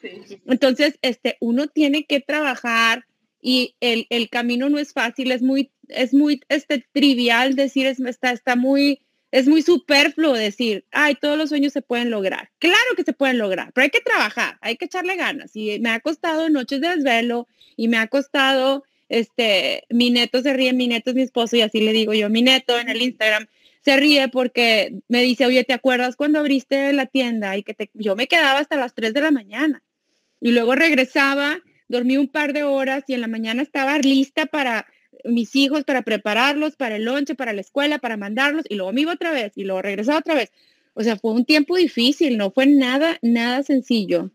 Entonces, este, uno tiene que trabajar y el, el camino no es fácil, es muy es muy este, trivial decir, es, está, está muy, es muy superfluo decir, ay, todos los sueños se pueden lograr. Claro que se pueden lograr, pero hay que trabajar, hay que echarle ganas. Y me ha costado noches de desvelo y me ha costado, este, mi neto se ríe, mi neto es mi esposo y así le digo yo, mi neto en el Instagram se ríe porque me dice, oye, ¿te acuerdas cuando abriste la tienda? Y que te, yo me quedaba hasta las 3 de la mañana. Y luego regresaba, dormí un par de horas y en la mañana estaba lista para mis hijos para prepararlos para el lonche, para la escuela, para mandarlos y luego me iba otra vez y luego regresaba otra vez. O sea, fue un tiempo difícil, no fue nada, nada sencillo.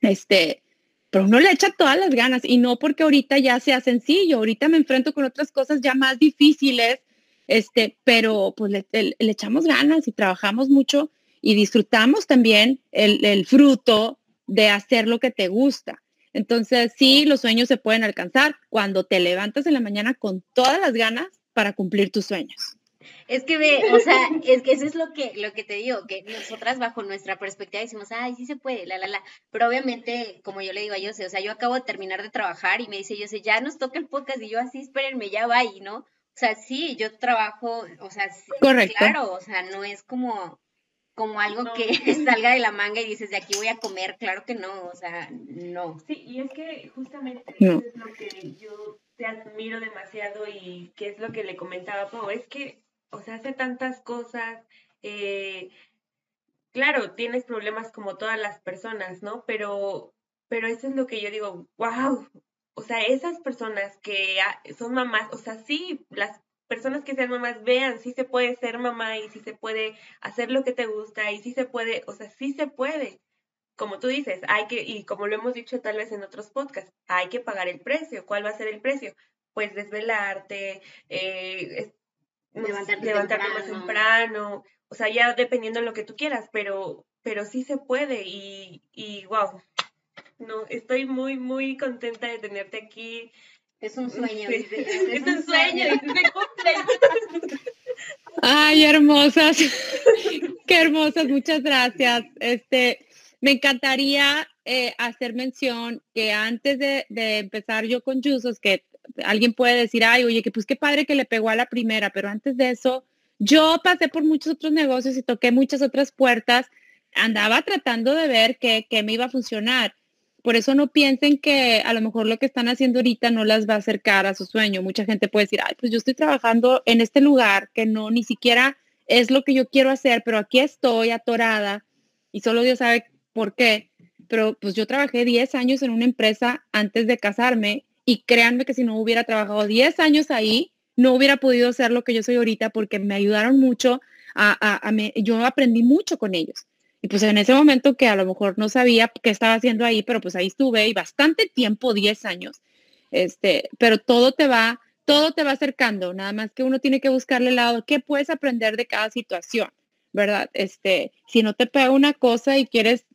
Este, pero uno le echa todas las ganas y no porque ahorita ya sea sencillo, ahorita me enfrento con otras cosas ya más difíciles, este, pero pues le, echamos ganas y trabajamos mucho y disfrutamos también el, el fruto de hacer lo que te gusta. Entonces, sí, los sueños se pueden alcanzar cuando te levantas en la mañana con todas las ganas para cumplir tus sueños. Es que ve, o sea, es que eso es lo que, lo que te digo, que nosotras bajo nuestra perspectiva decimos, ay, sí se puede, la, la, la. Pero obviamente, como yo le digo a Jose, o sea, yo acabo de terminar de trabajar y me dice Jose, ya nos toca el podcast y yo así, espérenme, ya va y, ¿no? O sea, sí, yo trabajo, o sea, sí, claro, o sea, no es como, como algo que salga de la manga y dices, de aquí voy a comer, claro que no, o sea, no. Sí, y es que justamente eso es lo que yo te admiro demasiado y que es lo que le comentaba a Pau, es que, o sea, hace tantas cosas, eh, claro, tienes problemas como todas las personas, ¿no? Pero, pero eso es lo que yo digo, wow, o sea, esas personas que son mamás, o sea, sí, las personas que sean mamás vean si se puede ser mamá y si se puede hacer lo que te gusta y si se puede, o sea, sí se puede. Como tú dices, hay que, y como lo hemos dicho tal vez en otros podcasts, hay que pagar el precio. ¿Cuál va a ser el precio? Pues desvelarte, eh, levantarte, más temprano, o sea, ya dependiendo de lo que tú quieras, pero, pero sí se puede y, y wow, no, estoy muy, muy contenta de tenerte aquí. Es un sueño. Es, un sueño, Ay, hermosas. Qué hermosas, muchas gracias. Este, me encantaría eh, hacer mención que antes de, de, empezar yo con Yusos, que alguien puede decir, ay, oye, que pues qué padre que le pegó a la primera, pero antes de eso, yo pasé por muchos otros negocios y toqué muchas otras puertas, andaba tratando de ver qué me iba a funcionar. Por eso no piensen que a lo mejor lo que están haciendo ahorita no las va a acercar a su sueño. Mucha gente puede decir, ay, pues yo estoy trabajando en este lugar que no ni siquiera es lo que yo quiero hacer, pero aquí estoy atorada y solo Dios sabe por qué. Pero pues yo trabajé 10 años en una empresa antes de casarme y créanme que si no hubiera trabajado 10 años ahí, no hubiera podido ser lo que yo soy ahorita porque me ayudaron mucho a, a, yo aprendí mucho con ellos. Y pues en ese momento que a lo mejor no sabía qué estaba haciendo ahí, pero pues ahí estuve y bastante tiempo, 10 años. Este, pero todo te va, todo te va acercando, nada más que uno tiene que buscarle el lado, ¿qué puedes aprender de cada situación? ¿Verdad? Este, si no te pega una cosa y quieres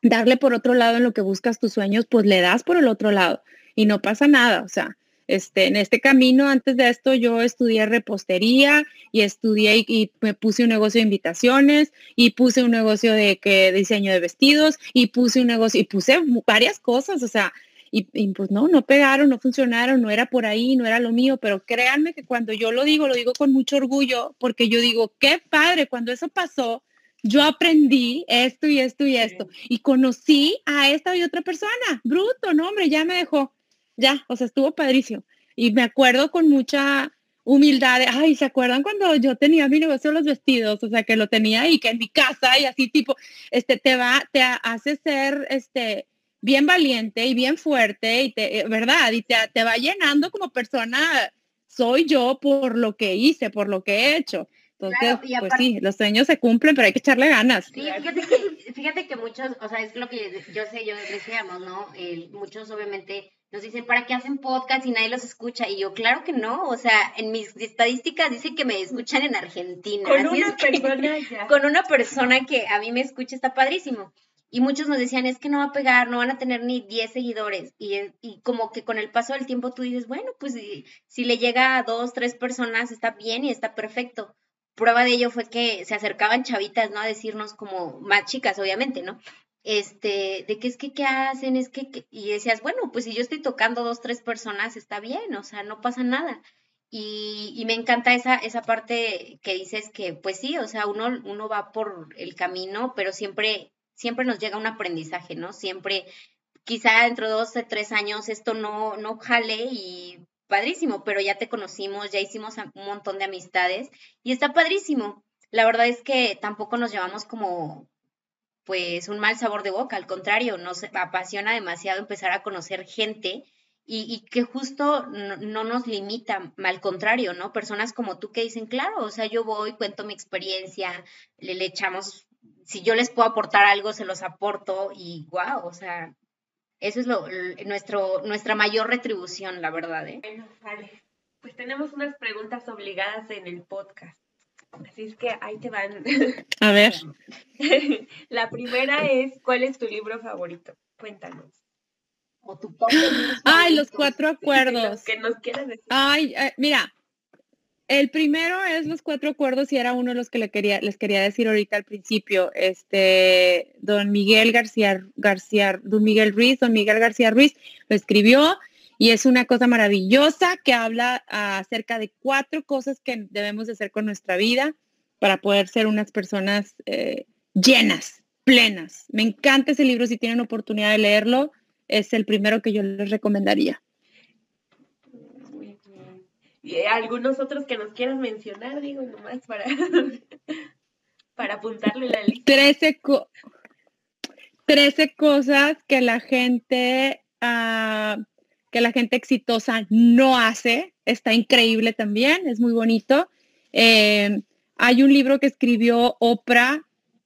darle por otro lado en lo que buscas tus sueños, pues le das por el otro lado y no pasa nada, o sea, este, en este camino, antes de esto, yo estudié repostería y estudié y, me puse un negocio de invitaciones y puse un negocio de que diseño de vestidos y puse un negocio y puse varias cosas, o sea, y, pues no, no pegaron, no funcionaron, no era por ahí, no era lo mío, pero créanme que cuando yo lo digo, lo digo con mucho orgullo, porque yo digo, qué padre, cuando eso pasó, yo aprendí esto y esto y esto, y conocí a esta y otra persona, bruto, no, hombre, ya me dejó ya, o sea, estuvo padrísimo. Y me acuerdo con mucha humildad, ay, ¿se acuerdan cuando yo tenía mi negocio de los vestidos? O sea, que lo tenía ahí, que en mi casa y así tipo, este, te va, te hace ser, este, bien valiente y bien fuerte y te, eh, ¿verdad? Y te, te va llenando como persona, soy yo por lo que hice, por lo que he hecho. Entonces, pues sí, los sueños se cumplen, pero hay que echarle ganas. Sí, fíjate que, fíjate que muchos, o sea, es lo que yo sé, yo decíamos, ¿no? muchos obviamente nos dicen, ¿para qué hacen podcast y nadie los escucha? Y yo, claro que no, o sea, en mis estadísticas dicen que me escuchan en Argentina. Con una persona ya. Con una persona que a mí me escucha está padrísimo. Y muchos nos decían, es que no va a pegar, no van a tener ni 10 seguidores. Y, y como que con el paso del tiempo tú dices, bueno, pues si, si le llega a dos, tres personas, está bien y está perfecto. Prueba de ello fue que se acercaban chavitas, ¿no? A decirnos como más chicas, obviamente, ¿no? Este, de que es que, ¿qué hacen? Es que, y decías, bueno, pues si yo estoy tocando dos, tres personas, está bien, o sea, no pasa nada. Y, y, me encanta esa, esa parte que dices que, pues sí, o sea, uno, uno va por el camino, pero siempre, siempre nos llega un aprendizaje, ¿no? Siempre, quizá dentro de dos tres años esto no, no jale y padrísimo, pero ya te conocimos, ya hicimos un montón de amistades y está padrísimo. La verdad es que tampoco nos llevamos como, pues un mal sabor de boca, al contrario, nos apasiona demasiado empezar a conocer gente y, que justo no, nos limita, al contrario, ¿no? Personas como tú que dicen, claro, o sea, yo voy, cuento mi experiencia, le, echamos, si yo les puedo aportar algo, se los aporto y wow, o sea, eso es lo, nuestro, nuestra mayor retribución, la verdad, ¿eh? Bueno, vale. Pues tenemos unas preguntas obligadas en el podcast. Así es que ahí te van. A ver. La primera es, ¿cuál es tu libro favorito? Cuéntanos. O tu Ay, los cuatro acuerdos. Que nos quieras decir. Ay, eh, mira, el primero es los cuatro acuerdos y era uno de los que le quería, les quería decir ahorita al principio. Este, don Miguel García, García, don Miguel Ruiz, don Miguel García Ruiz lo escribió y es una cosa maravillosa que habla acerca de cuatro cosas que debemos de hacer con nuestra vida para poder ser unas personas eh, llenas, plenas. Me encanta ese libro, si tienen oportunidad de leerlo, es el primero que yo les recomendaría. Muy bien. ¿Y algunos otros que nos quieran mencionar, digo, nomás para, para apuntarle la lista? Trece, cosas que la gente... Ah, que la gente exitosa no hace. Está increíble también, es muy bonito. Eh, hay un libro que escribió Oprah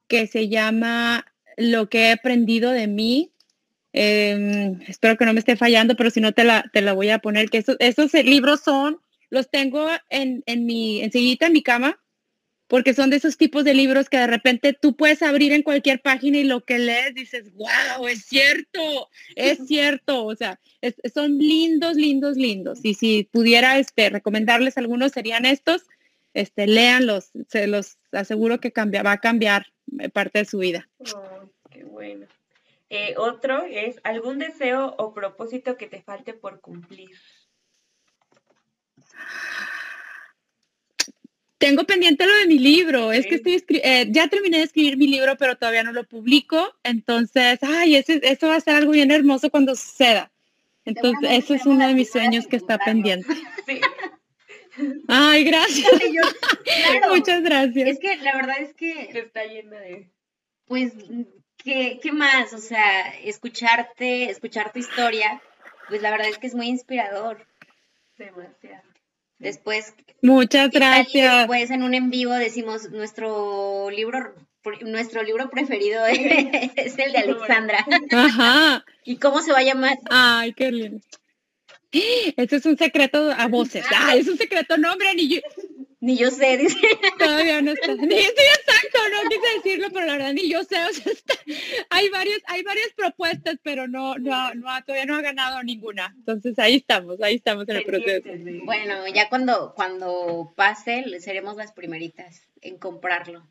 que se llama Lo que he aprendido de mí. Em, espero que no me esté fallando, pero si no te la, te la voy a poner, que esos, esos libros son los tengo en, en mi, enseguida en mi cama, porque son de esos tipos de libros que de repente tú puedes abrir en cualquier página y lo que lees dices, wow, es cierto, es cierto, o sea, son lindos, lindos, lindos. Y si pudiera este, recomendarles algunos serían estos, este, léanlos, se los aseguro que cambia, va a cambiar eh, parte de su vida. Oh, qué bueno. Eh, otro es algún deseo o propósito que te falte por cumplir. Tengo pendiente lo de mi libro, es que estoy eh, ya terminé de escribir mi libro, pero todavía no lo publico, entonces, ay, ese, eso va a ser algo bien hermoso cuando suceda. Entonces, eso es uno de mis sueños que está pendiente. Ay, gracias. Muchas gracias. Es que la verdad es que... está llena de... Pues, ¿qué, ¿qué más? O sea, escucharte, escuchar tu historia, pues la verdad es que es muy inspirador. Demasiado. Después. Muchas gracias. Después en un en vivo decimos nuestro libro, nuestro libro preferido es el de Alexandra. Ajá. ¿Y cómo se va a llamar? Ay, qué lindo. Eso es un secreto a voces. Ah, es un secreto, no, hombre, ni yo, ni yo sé, dice. Todavía no está. Ni, sí, exacto, no quise decirlo, pero la verdad ni yo sé. O sea, hay varias, hay varias propuestas, pero no, no, no, todavía no ha ganado ninguna. Entonces ahí estamos, ahí estamos en el proceso. Bueno, ya cuando, cuando pase, seremos las primeritas en comprarlo.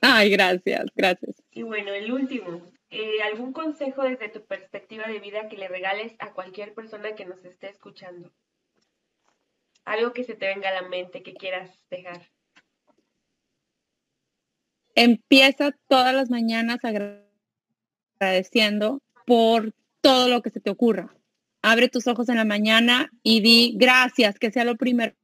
Ay, gracias, gracias. Y bueno, el último. Eh, ¿Algún consejo desde tu perspectiva de vida que le regales a cualquier persona que nos esté escuchando? Algo que se te venga a la mente que quieras dejar. Empieza todas las mañanas agradeciendo por todo lo que se te ocurra. Abre tus ojos en la mañana y di gracias, que sea lo primero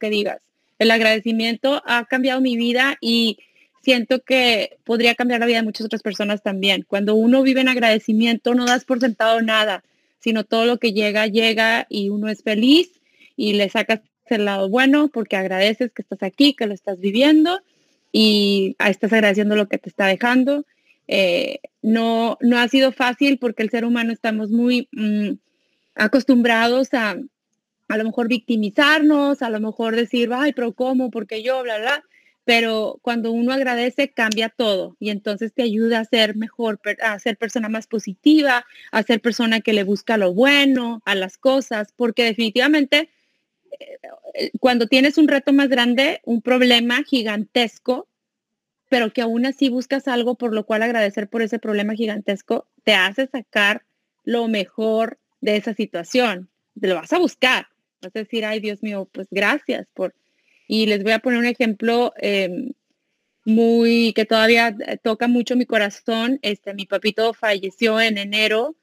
que digas. El agradecimiento ha cambiado mi vida y siento que podría cambiar la vida de muchas otras personas también. Cuando uno vive en agradecimiento, no das por sentado nada, sino todo lo que llega, llega y uno es feliz y le sacas el lado bueno porque agradeces que estás aquí, que lo estás viviendo y estás agradeciendo lo que te está dejando. Eh, no, no ha sido fácil porque el ser humano estamos muy mm, acostumbrados a a lo mejor victimizarnos, a lo mejor decir, ay, pero ¿cómo? Porque yo, bla, bla. Pero cuando uno agradece, cambia todo y entonces te ayuda a ser mejor, a ser persona más positiva, a ser persona que le busca lo bueno a las cosas, porque definitivamente cuando tienes un reto más grande, un problema gigantesco, pero que aún así buscas algo por lo cual agradecer por ese problema gigantesco, te hace sacar lo mejor de esa situación. Te lo vas a buscar. Vas a decir, ay Dios mío, pues gracias por... Y les voy a poner un ejemplo em, muy que todavía toca mucho mi corazón. Este, mi papito falleció en enero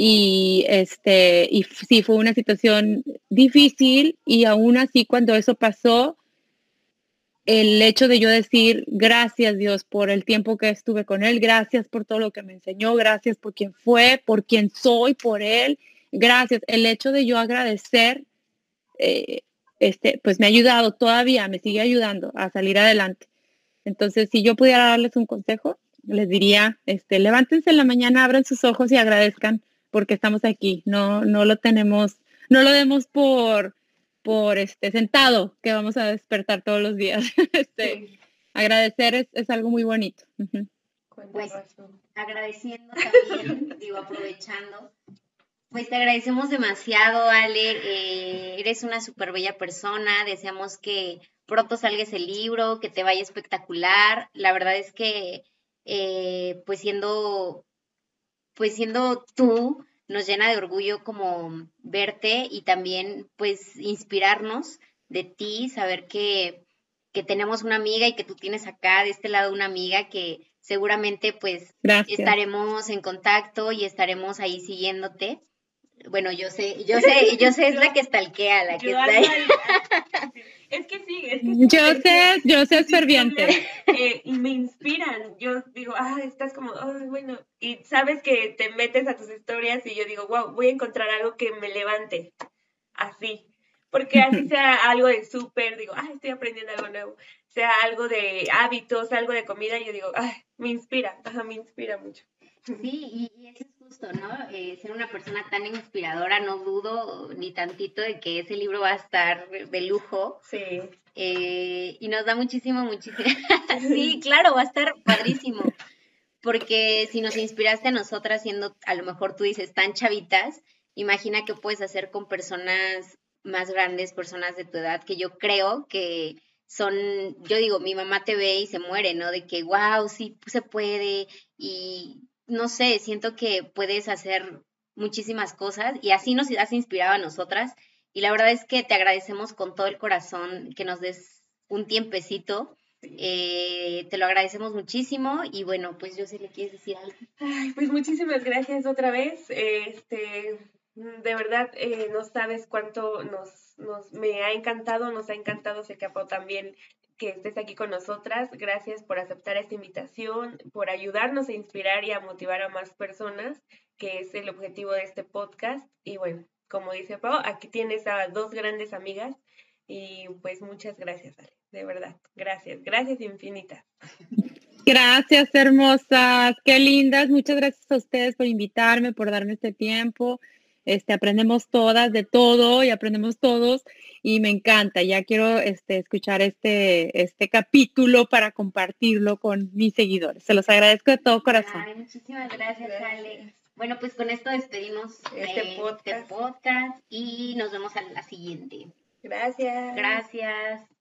y este y sí fue una situación difícil y aún así cuando eso pasó el hecho de yo decir gracias Dios por el tiempo que estuve con él, gracias por todo lo que me enseñó, gracias por quien fue, por quien soy, por él, gracias. El hecho de yo agradecer, eh, este, pues me ha ayudado todavía, me sigue ayudando a salir adelante. Entonces, si yo pudiera darles un consejo, les diría, este, levántense en la mañana, abran sus ojos y agradezcan porque estamos aquí, no, no lo tenemos, no lo demos por, por este sentado que vamos a despertar todos los días. este, Agradecer es, algo muy bonito. Pues agradeciendo también, digo, aprovechando, pues te agradecemos demasiado, Ale. Eh, eres una súper bella persona. Deseamos que pronto salgas el libro, que te vaya espectacular. La verdad es que, eh, pues siendo pues siendo tú, nos llena de orgullo como verte y también pues inspirarnos de ti, saber que, que tenemos una amiga y que tú tienes acá de este lado una amiga que seguramente pues estaremos en contacto y estaremos ahí siguiéndote. Bueno, yo sé, yo sé, yo sé es la que estalquea, la que está ahí. Es que sí, es que yo sé, yo sé es ferviente. Eh, y me inspiran. Yo digo, ah, estás como, oh, bueno. Y sabes que te metes a tus historias y yo digo, wow, voy a encontrar algo que me levante. Así. Porque así sea algo de súper, digo, ah, estoy aprendiendo algo nuevo. Sea algo de hábitos, algo de comida, y yo digo, ah, me inspira, me inspira mucho. Sí, y, eso es justo, ¿no? Eh, ser una persona tan inspiradora, no dudo ni tantito de que ese libro va a estar de lujo. Sí. Eh, y nos da muchísimo, muchísimo. sí, claro, va a estar padrísimo. Porque si nos inspiraste a nosotras siendo, a lo mejor tú dices, tan chavitas, imagina qué puedes hacer con personas más grandes, personas de tu edad, que yo creo que son, yo digo, mi mamá te ve y se muere, ¿no? De que, wow, sí se puede y no sé, siento que puedes hacer muchísimas cosas y así nos has inspirado a nosotras y la verdad es que te agradecemos con todo el corazón que nos des un tiempecito. Eh, te lo agradecemos muchísimo y bueno, pues yo sé le quieres decir algo. Ay, pues muchísimas gracias otra vez. Este, de verdad, eh, no sabes cuánto nos, nos, me ha encantado, nos ha encantado, que a también que estés aquí con nosotras. Gracias por aceptar esta invitación, por ayudarnos a inspirar y a motivar a más personas, que es el objetivo de este podcast. Y bueno, como dice Pau, aquí tienes a dos grandes amigas y pues muchas gracias, Ale, de verdad. Gracias, gracias infinitas. Gracias, hermosas, qué lindas. Muchas gracias a ustedes por invitarme, por darme este tiempo. Este, aprendemos todas de todo y aprendemos todos y me encanta. Ya quiero este, escuchar este, este capítulo para compartirlo con mis seguidores. Se los agradezco de todo corazón. muchísimas gracias, Ale. Bueno, pues con esto despedimos este, este podcast y nos vemos a la siguiente. Gracias. Gracias.